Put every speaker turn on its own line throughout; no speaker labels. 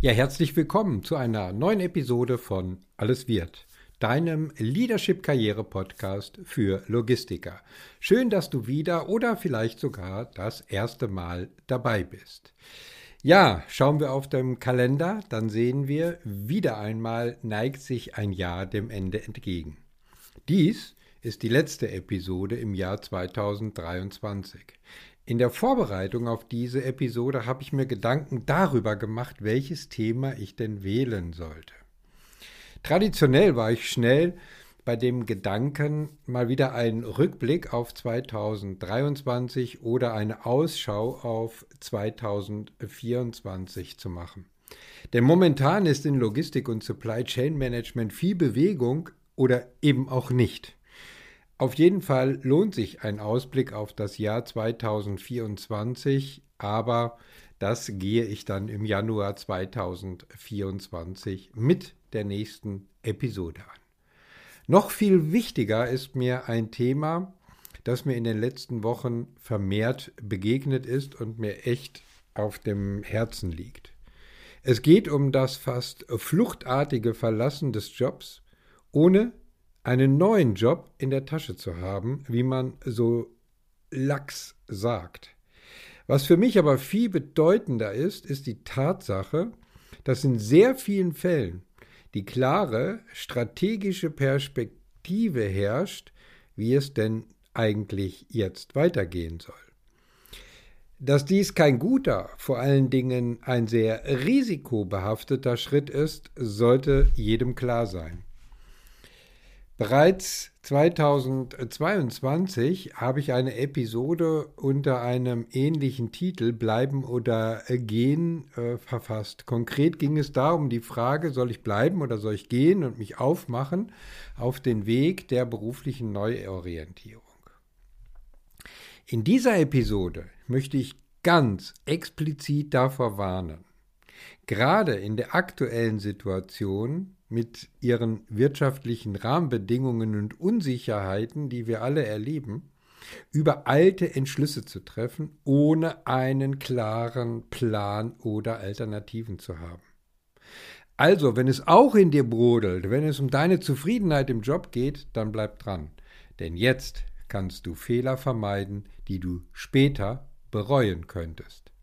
Ja, herzlich willkommen zu einer neuen Episode von Alles wird, deinem Leadership Karriere Podcast für Logistiker. Schön, dass du wieder oder vielleicht sogar das erste Mal dabei bist. Ja, schauen wir auf dem Kalender, dann sehen wir, wieder einmal neigt sich ein Jahr dem Ende entgegen. Dies ist die letzte Episode im Jahr 2023. In der Vorbereitung auf diese Episode habe ich mir Gedanken darüber gemacht, welches Thema ich denn wählen sollte. Traditionell war ich schnell bei dem Gedanken, mal wieder einen Rückblick auf 2023 oder eine Ausschau auf 2024 zu machen. Denn momentan ist in Logistik und Supply Chain Management viel Bewegung oder eben auch nicht. Auf jeden Fall lohnt sich ein Ausblick auf das Jahr 2024, aber das gehe ich dann im Januar 2024 mit der nächsten Episode an. Noch viel wichtiger ist mir ein Thema, das mir in den letzten Wochen vermehrt begegnet ist und mir echt auf dem Herzen liegt. Es geht um das fast fluchtartige Verlassen des Jobs, ohne einen neuen Job in der Tasche zu haben, wie man so lax sagt. Was für mich aber viel bedeutender ist, ist die Tatsache, dass in sehr vielen Fällen die klare strategische Perspektive herrscht, wie es denn eigentlich jetzt weitergehen soll. Dass dies kein guter, vor allen Dingen ein sehr risikobehafteter Schritt ist, sollte jedem klar sein. Bereits 2022 habe ich eine Episode unter einem ähnlichen Titel Bleiben oder Gehen äh, verfasst. Konkret ging es da um die Frage, soll ich bleiben oder soll ich gehen und mich aufmachen auf den Weg der beruflichen Neuorientierung. In dieser Episode möchte ich ganz explizit davor warnen, gerade in der aktuellen Situation mit ihren wirtschaftlichen Rahmenbedingungen und Unsicherheiten, die wir alle erleben, über alte Entschlüsse zu treffen, ohne einen klaren Plan oder Alternativen zu haben. Also, wenn es auch in dir brodelt, wenn es um deine Zufriedenheit im Job geht, dann bleib dran. Denn jetzt kannst du Fehler vermeiden, die du später bereuen könntest.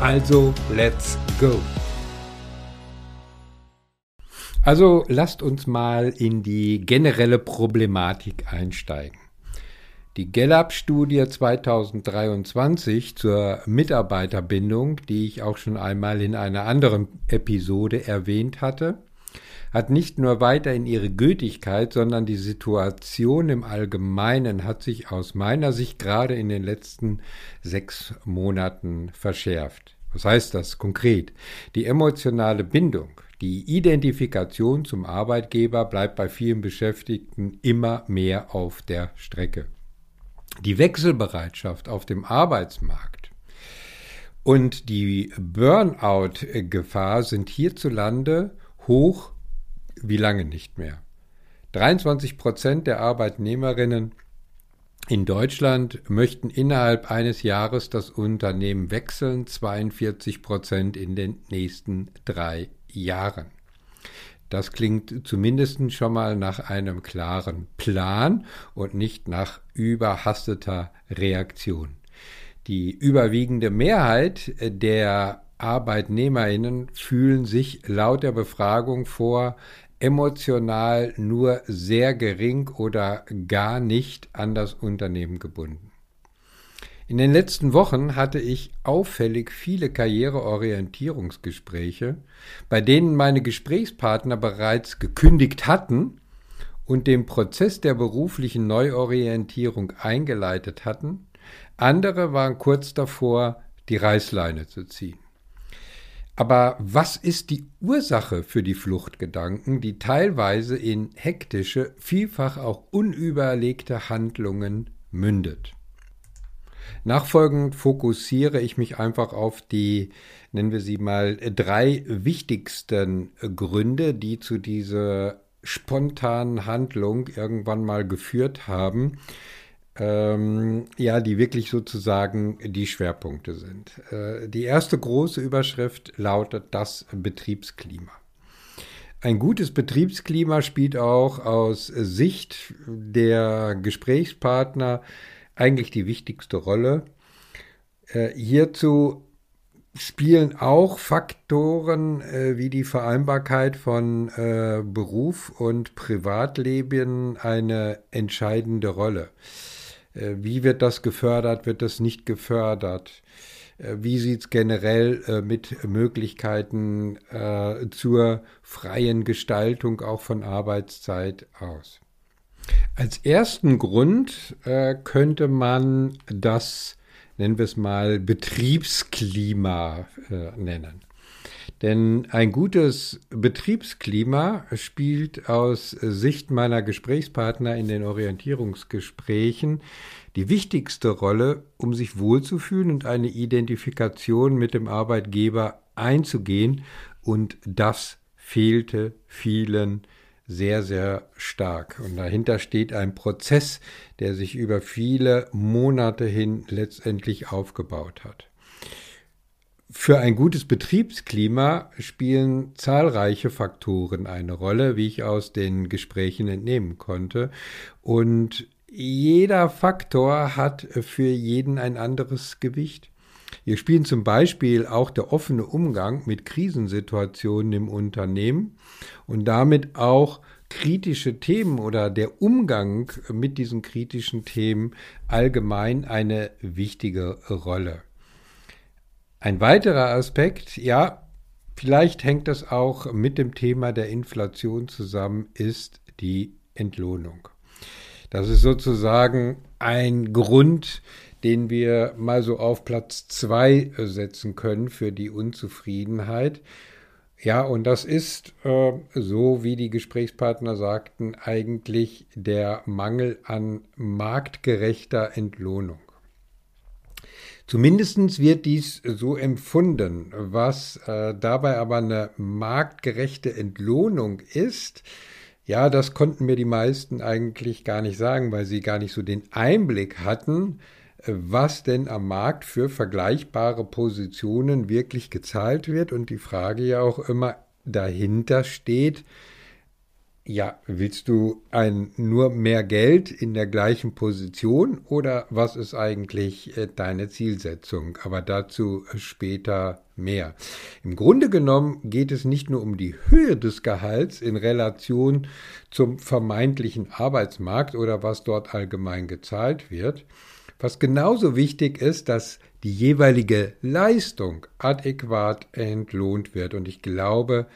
Also, let's go. Also lasst uns mal in die generelle Problematik einsteigen. Die Gallup-Studie 2023 zur Mitarbeiterbindung, die ich auch schon einmal in einer anderen Episode erwähnt hatte, hat nicht nur weiterhin ihre Gültigkeit, sondern die Situation im Allgemeinen hat sich aus meiner Sicht gerade in den letzten sechs Monaten verschärft. Was heißt das konkret? Die emotionale Bindung, die Identifikation zum Arbeitgeber bleibt bei vielen Beschäftigten immer mehr auf der Strecke. Die Wechselbereitschaft auf dem Arbeitsmarkt und die Burnout-Gefahr sind hierzulande hoch wie lange nicht mehr. 23 Prozent der Arbeitnehmerinnen in Deutschland möchten innerhalb eines Jahres das Unternehmen wechseln, 42 Prozent in den nächsten drei Jahren. Das klingt zumindest schon mal nach einem klaren Plan und nicht nach überhasteter Reaktion. Die überwiegende Mehrheit der Arbeitnehmerinnen fühlen sich laut der Befragung vor emotional nur sehr gering oder gar nicht an das Unternehmen gebunden. In den letzten Wochen hatte ich auffällig viele Karriereorientierungsgespräche, bei denen meine Gesprächspartner bereits gekündigt hatten und den Prozess der beruflichen Neuorientierung eingeleitet hatten, andere waren kurz davor, die Reißleine zu ziehen. Aber was ist die Ursache für die Fluchtgedanken, die teilweise in hektische, vielfach auch unüberlegte Handlungen mündet? Nachfolgend fokussiere ich mich einfach auf die, nennen wir sie mal, drei wichtigsten Gründe, die zu dieser spontanen Handlung irgendwann mal geführt haben, ähm, ja, die wirklich sozusagen die Schwerpunkte sind. Äh, die erste große Überschrift lautet das Betriebsklima. Ein gutes Betriebsklima spielt auch aus Sicht der Gesprächspartner eigentlich die wichtigste Rolle. Äh, hierzu spielen auch Faktoren äh, wie die Vereinbarkeit von äh, Beruf und Privatleben eine entscheidende Rolle. Äh, wie wird das gefördert? Wird das nicht gefördert? Äh, wie sieht es generell äh, mit Möglichkeiten zur freien Gestaltung auch von Arbeitszeit aus? Als ersten Grund könnte man das, nennen wir es mal, Betriebsklima nennen. Denn ein gutes Betriebsklima spielt aus Sicht meiner Gesprächspartner in den Orientierungsgesprächen die wichtigste Rolle, um sich wohlzufühlen und eine Identifikation mit dem Arbeitgeber einzugehen. Und das fehlte vielen sehr, sehr stark. Und dahinter steht ein Prozess, der sich über viele Monate hin letztendlich aufgebaut hat. Für ein gutes Betriebsklima spielen zahlreiche Faktoren eine Rolle, wie ich aus den Gesprächen entnehmen konnte. Und jeder Faktor hat für jeden ein anderes Gewicht. Hier spielen zum Beispiel auch der offene Umgang mit Krisensituationen im Unternehmen und damit auch kritische Themen oder der Umgang mit diesen kritischen Themen allgemein eine wichtige Rolle. Ein weiterer Aspekt, ja, vielleicht hängt das auch mit dem Thema der Inflation zusammen, ist die Entlohnung. Das ist sozusagen ein Grund, den wir mal so auf Platz zwei setzen können für die Unzufriedenheit. Ja, und das ist, äh, so wie die Gesprächspartner sagten, eigentlich der Mangel an marktgerechter Entlohnung. Zumindest wird dies so empfunden. Was äh, dabei aber eine marktgerechte Entlohnung ist, ja, das konnten mir die meisten eigentlich gar nicht sagen, weil sie gar nicht so den Einblick hatten, äh, was denn am Markt für vergleichbare Positionen wirklich gezahlt wird. Und die Frage ja auch immer dahinter steht, ja, willst du ein nur mehr Geld in der gleichen Position oder was ist eigentlich äh, deine Zielsetzung? Aber dazu später mehr. Im Grunde genommen geht es nicht nur um die Höhe des Gehalts in Relation zum vermeintlichen Arbeitsmarkt oder was dort allgemein gezahlt wird. Was genauso wichtig ist, dass die jeweilige Leistung adäquat entlohnt wird. Und ich glaube,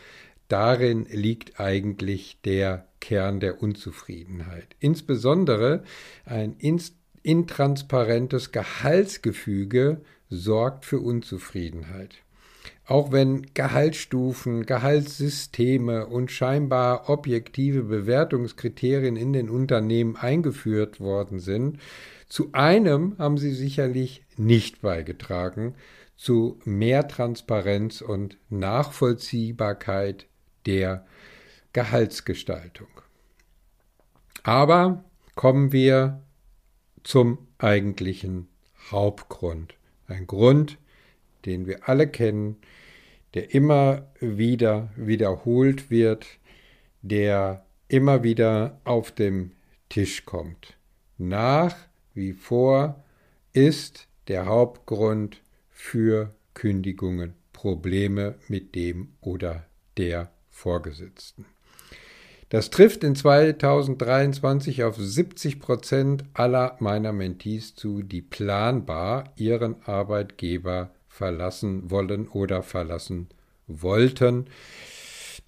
darin liegt eigentlich der Kern der Unzufriedenheit. Insbesondere ein intransparentes Gehaltsgefüge sorgt für Unzufriedenheit. Auch wenn Gehaltsstufen, Gehaltssysteme und scheinbar objektive Bewertungskriterien in den Unternehmen eingeführt worden sind, zu einem haben sie sicherlich nicht beigetragen, zu mehr Transparenz und Nachvollziehbarkeit der Gehaltsgestaltung. Aber kommen wir zum eigentlichen Hauptgrund. Ein Grund, den wir alle kennen, der immer wieder wiederholt wird, der immer wieder auf dem Tisch kommt. Nach wie vor ist der Hauptgrund für Kündigungen Probleme mit dem oder der Vorgesetzten. Das trifft in 2023 auf 70 Prozent aller meiner Mentees zu, die planbar ihren Arbeitgeber verlassen wollen oder verlassen wollten.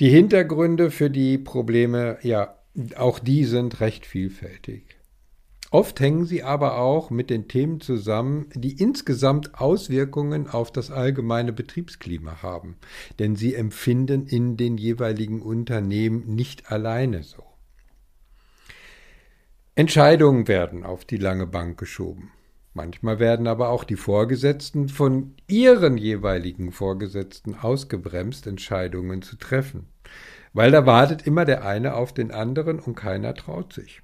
Die Hintergründe für die Probleme, ja, auch die sind recht vielfältig. Oft hängen sie aber auch mit den Themen zusammen, die insgesamt Auswirkungen auf das allgemeine Betriebsklima haben, denn sie empfinden in den jeweiligen Unternehmen nicht alleine so. Entscheidungen werden auf die lange Bank geschoben. Manchmal werden aber auch die Vorgesetzten von ihren jeweiligen Vorgesetzten ausgebremst, Entscheidungen zu treffen, weil da wartet immer der eine auf den anderen und keiner traut sich.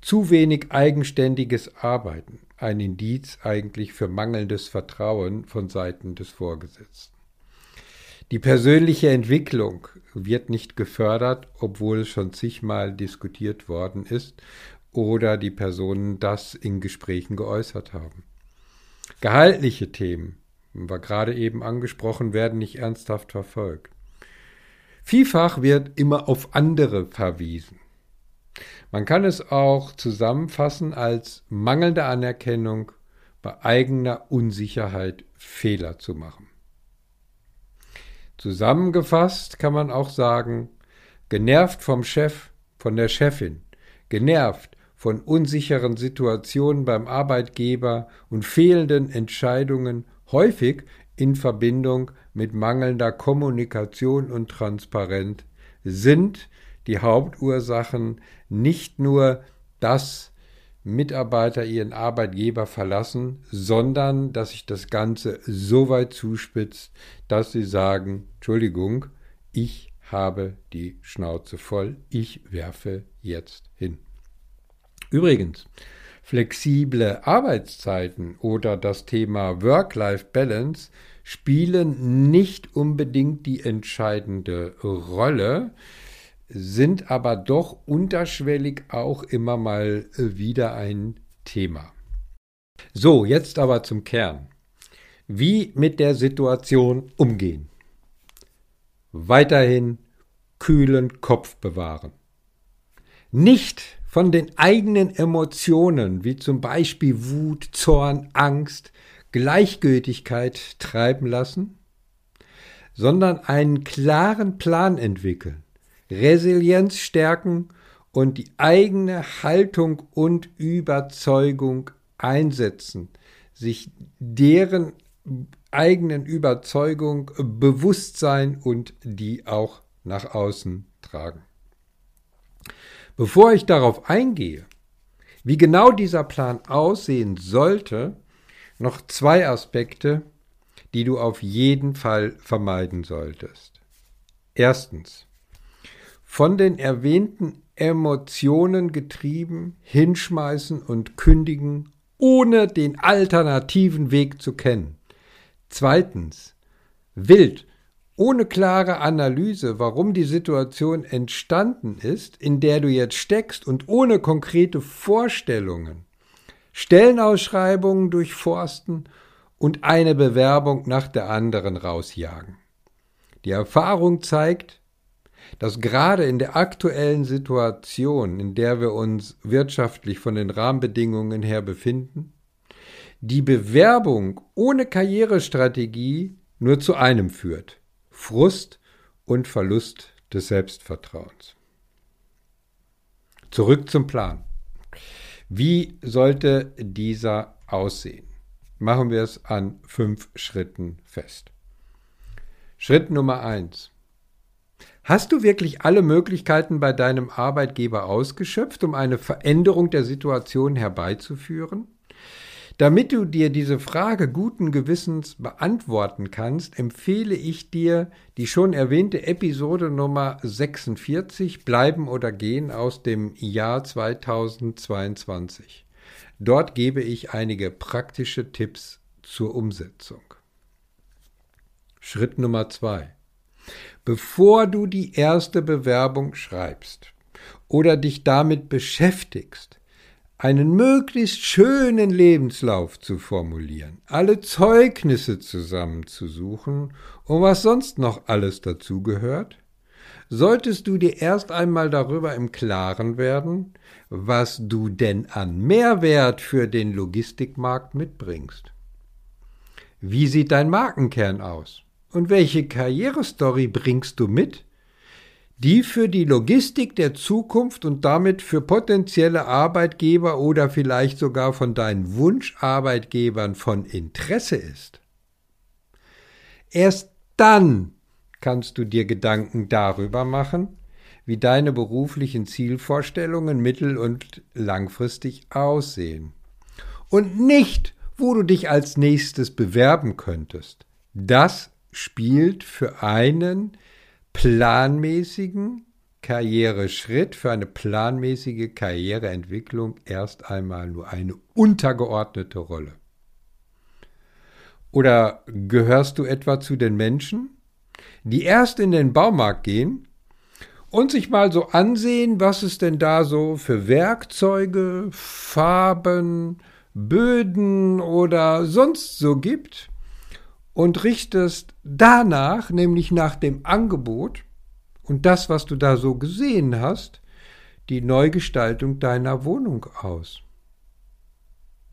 Zu wenig eigenständiges Arbeiten, ein Indiz eigentlich für mangelndes Vertrauen von Seiten des Vorgesetzten. Die persönliche Entwicklung wird nicht gefördert, obwohl es schon zigmal diskutiert worden ist oder die Personen das in Gesprächen geäußert haben. Gehaltliche Themen, war gerade eben angesprochen, werden nicht ernsthaft verfolgt. Vielfach wird immer auf andere verwiesen. Man kann es auch zusammenfassen als mangelnde Anerkennung bei eigener Unsicherheit Fehler zu machen. Zusammengefasst kann man auch sagen, genervt vom Chef, von der Chefin, genervt von unsicheren Situationen beim Arbeitgeber und fehlenden Entscheidungen häufig in Verbindung mit mangelnder Kommunikation und Transparenz sind die Hauptursachen nicht nur, dass Mitarbeiter ihren Arbeitgeber verlassen, sondern dass sich das Ganze so weit zuspitzt, dass sie sagen, Entschuldigung, ich habe die Schnauze voll, ich werfe jetzt hin. Übrigens, flexible Arbeitszeiten oder das Thema Work-Life-Balance spielen nicht unbedingt die entscheidende Rolle, sind aber doch unterschwellig auch immer mal wieder ein Thema. So, jetzt aber zum Kern. Wie mit der Situation umgehen? Weiterhin kühlen Kopf bewahren. Nicht von den eigenen Emotionen, wie zum Beispiel Wut, Zorn, Angst, Gleichgültigkeit treiben lassen, sondern einen klaren Plan entwickeln, Resilienz stärken und die eigene Haltung und Überzeugung einsetzen, sich deren eigenen Überzeugung bewusst sein und die auch nach außen tragen. Bevor ich darauf eingehe, wie genau dieser Plan aussehen sollte, noch zwei Aspekte, die du auf jeden Fall vermeiden solltest. Erstens, von den erwähnten Emotionen getrieben, hinschmeißen und kündigen, ohne den alternativen Weg zu kennen. Zweitens, wild ohne klare Analyse, warum die Situation entstanden ist, in der du jetzt steckst und ohne konkrete Vorstellungen, Stellenausschreibungen durchforsten und eine Bewerbung nach der anderen rausjagen. Die Erfahrung zeigt, dass gerade in der aktuellen Situation, in der wir uns wirtschaftlich von den Rahmenbedingungen her befinden, die Bewerbung ohne Karrierestrategie nur zu einem führt Frust und Verlust des Selbstvertrauens. Zurück zum Plan. Wie sollte dieser aussehen? Machen wir es an fünf Schritten fest. Schritt Nummer eins. Hast du wirklich alle Möglichkeiten bei deinem Arbeitgeber ausgeschöpft, um eine Veränderung der Situation herbeizuführen? Damit du dir diese Frage guten Gewissens beantworten kannst, empfehle ich dir die schon erwähnte Episode Nummer 46 Bleiben oder Gehen aus dem Jahr 2022. Dort gebe ich einige praktische Tipps zur Umsetzung. Schritt Nummer 2. Bevor du die erste Bewerbung schreibst oder dich damit beschäftigst, einen möglichst schönen Lebenslauf zu formulieren, alle Zeugnisse zusammenzusuchen und was sonst noch alles dazugehört, solltest du dir erst einmal darüber im Klaren werden, was du denn an Mehrwert für den Logistikmarkt mitbringst. Wie sieht dein Markenkern aus? Und welche Karrierestory bringst du mit, die für die Logistik der Zukunft und damit für potenzielle Arbeitgeber oder vielleicht sogar von deinen Wunscharbeitgebern von Interesse ist. Erst dann kannst du dir Gedanken darüber machen, wie deine beruflichen Zielvorstellungen mittel- und langfristig aussehen. Und nicht, wo du dich als nächstes bewerben könntest. Das spielt für einen planmäßigen Karriereschritt, für eine planmäßige Karriereentwicklung erst einmal nur eine untergeordnete Rolle. Oder gehörst du etwa zu den Menschen, die erst in den Baumarkt gehen und sich mal so ansehen, was es denn da so für Werkzeuge, Farben, Böden oder sonst so gibt und richtest danach, nämlich nach dem Angebot und das, was du da so gesehen hast, die Neugestaltung deiner Wohnung aus.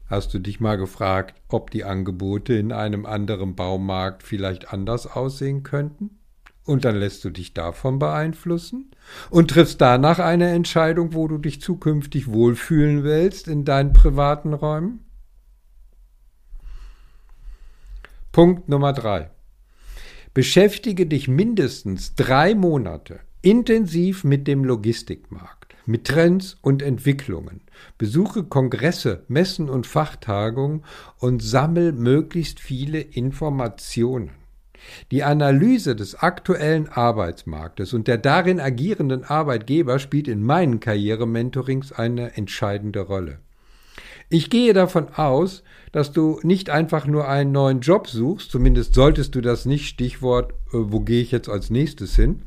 Hast du dich mal gefragt, ob die Angebote in einem anderen Baumarkt vielleicht anders aussehen könnten? Und dann lässt du dich davon beeinflussen und triffst danach eine Entscheidung, wo du dich zukünftig wohlfühlen willst in deinen privaten Räumen? Punkt Nummer drei. Beschäftige dich mindestens drei Monate intensiv mit dem Logistikmarkt, mit Trends und Entwicklungen. Besuche Kongresse, Messen und Fachtagungen und sammel möglichst viele Informationen. Die Analyse des aktuellen Arbeitsmarktes und der darin agierenden Arbeitgeber spielt in meinen Karrierementorings eine entscheidende Rolle. Ich gehe davon aus, dass du nicht einfach nur einen neuen Job suchst, zumindest solltest du das nicht, Stichwort, äh, wo gehe ich jetzt als nächstes hin,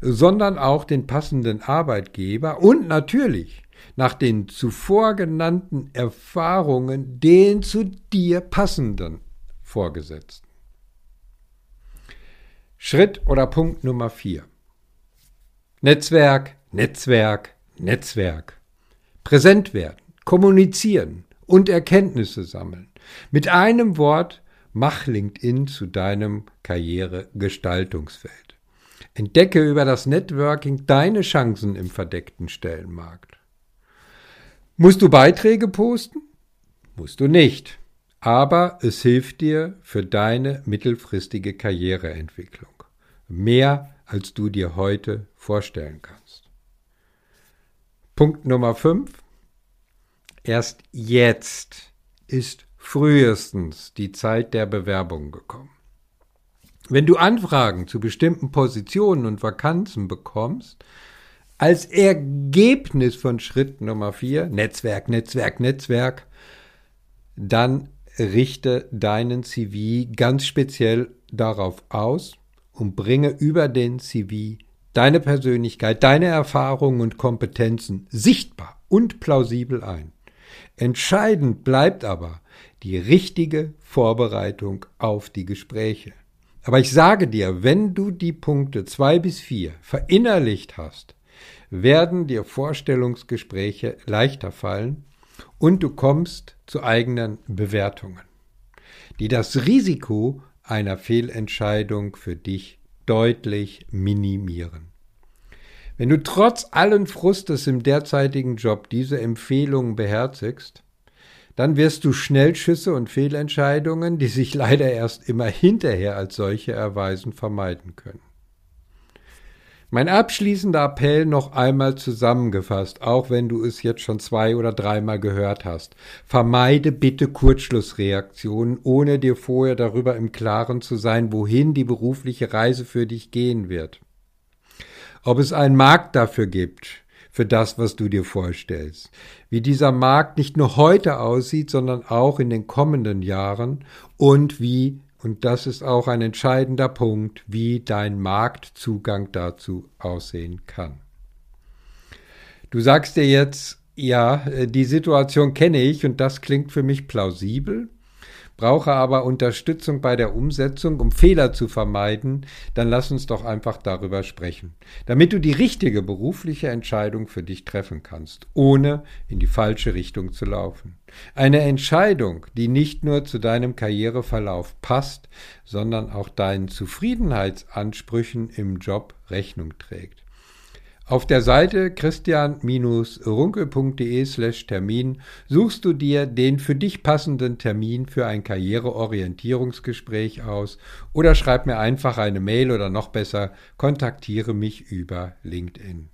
sondern auch den passenden Arbeitgeber und natürlich nach den zuvor genannten Erfahrungen den zu dir passenden Vorgesetzten. Schritt oder Punkt Nummer vier. Netzwerk, Netzwerk, Netzwerk. Präsent werden, kommunizieren und Erkenntnisse sammeln. Mit einem Wort, mach LinkedIn zu deinem Karrieregestaltungsfeld. Entdecke über das Networking deine Chancen im verdeckten Stellenmarkt. Musst du Beiträge posten? Musst du nicht. Aber es hilft dir für deine mittelfristige Karriereentwicklung. Mehr, als du dir heute vorstellen kannst. Punkt Nummer 5. Erst jetzt ist frühestens die Zeit der Bewerbung gekommen. Wenn du Anfragen zu bestimmten Positionen und Vakanzen bekommst, als Ergebnis von Schritt Nummer 4, Netzwerk, Netzwerk, Netzwerk, dann richte deinen CV ganz speziell darauf aus, und bringe über den CV deine Persönlichkeit, deine Erfahrungen und Kompetenzen sichtbar und plausibel ein. Entscheidend bleibt aber die richtige Vorbereitung auf die Gespräche. Aber ich sage dir, wenn du die Punkte zwei bis vier verinnerlicht hast, werden dir Vorstellungsgespräche leichter fallen und du kommst zu eigenen Bewertungen, die das Risiko einer Fehlentscheidung für dich deutlich minimieren. Wenn du trotz allen Frustes im derzeitigen Job diese Empfehlungen beherzigst, dann wirst du Schnellschüsse und Fehlentscheidungen, die sich leider erst immer hinterher als solche erweisen, vermeiden können. Mein abschließender Appell noch einmal zusammengefasst, auch wenn du es jetzt schon zwei oder dreimal gehört hast. Vermeide bitte Kurzschlussreaktionen, ohne dir vorher darüber im Klaren zu sein, wohin die berufliche Reise für dich gehen wird. Ob es einen Markt dafür gibt, für das, was du dir vorstellst. Wie dieser Markt nicht nur heute aussieht, sondern auch in den kommenden Jahren und wie und das ist auch ein entscheidender Punkt, wie dein Marktzugang dazu aussehen kann. Du sagst dir jetzt, ja, äh, die Situation kenne ich und das klingt für mich plausibel brauche aber Unterstützung bei der Umsetzung, um Fehler zu vermeiden, dann lass uns doch einfach darüber sprechen, damit du die richtige berufliche Entscheidung für dich treffen kannst, ohne in die falsche Richtung zu laufen. Eine Entscheidung, die nicht nur zu deinem Karriereverlauf passt, sondern auch deinen Zufriedenheitsansprüchen im Job Rechnung trägt. Auf der Seite christian-runkel.de slash Termin suchst du dir den für dich passenden Termin für ein Karriereorientierungsgespräch aus oder schreib mir einfach eine Mail oder noch besser, kontaktiere mich über LinkedIn.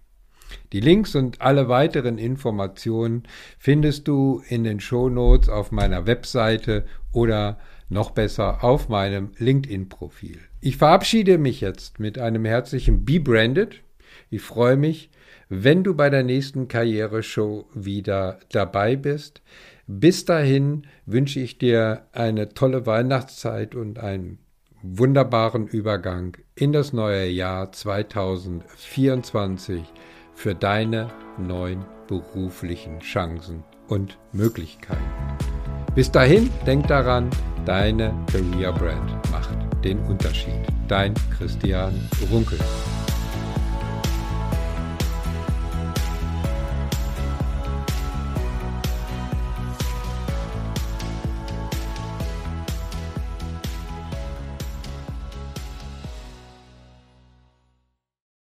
Die Links und alle weiteren Informationen findest du in den Shownotes auf meiner Webseite oder noch besser auf meinem LinkedIn-Profil. Ich verabschiede mich jetzt mit einem herzlichen Be Branded. Ich freue mich, wenn du bei der nächsten Karriereshow wieder dabei bist. Bis dahin wünsche ich dir eine tolle Weihnachtszeit und einen wunderbaren Übergang in das neue Jahr 2024 für deine neuen beruflichen Chancen und Möglichkeiten. Bis dahin, denk daran, deine Career Brand macht den Unterschied. Dein Christian Runkel.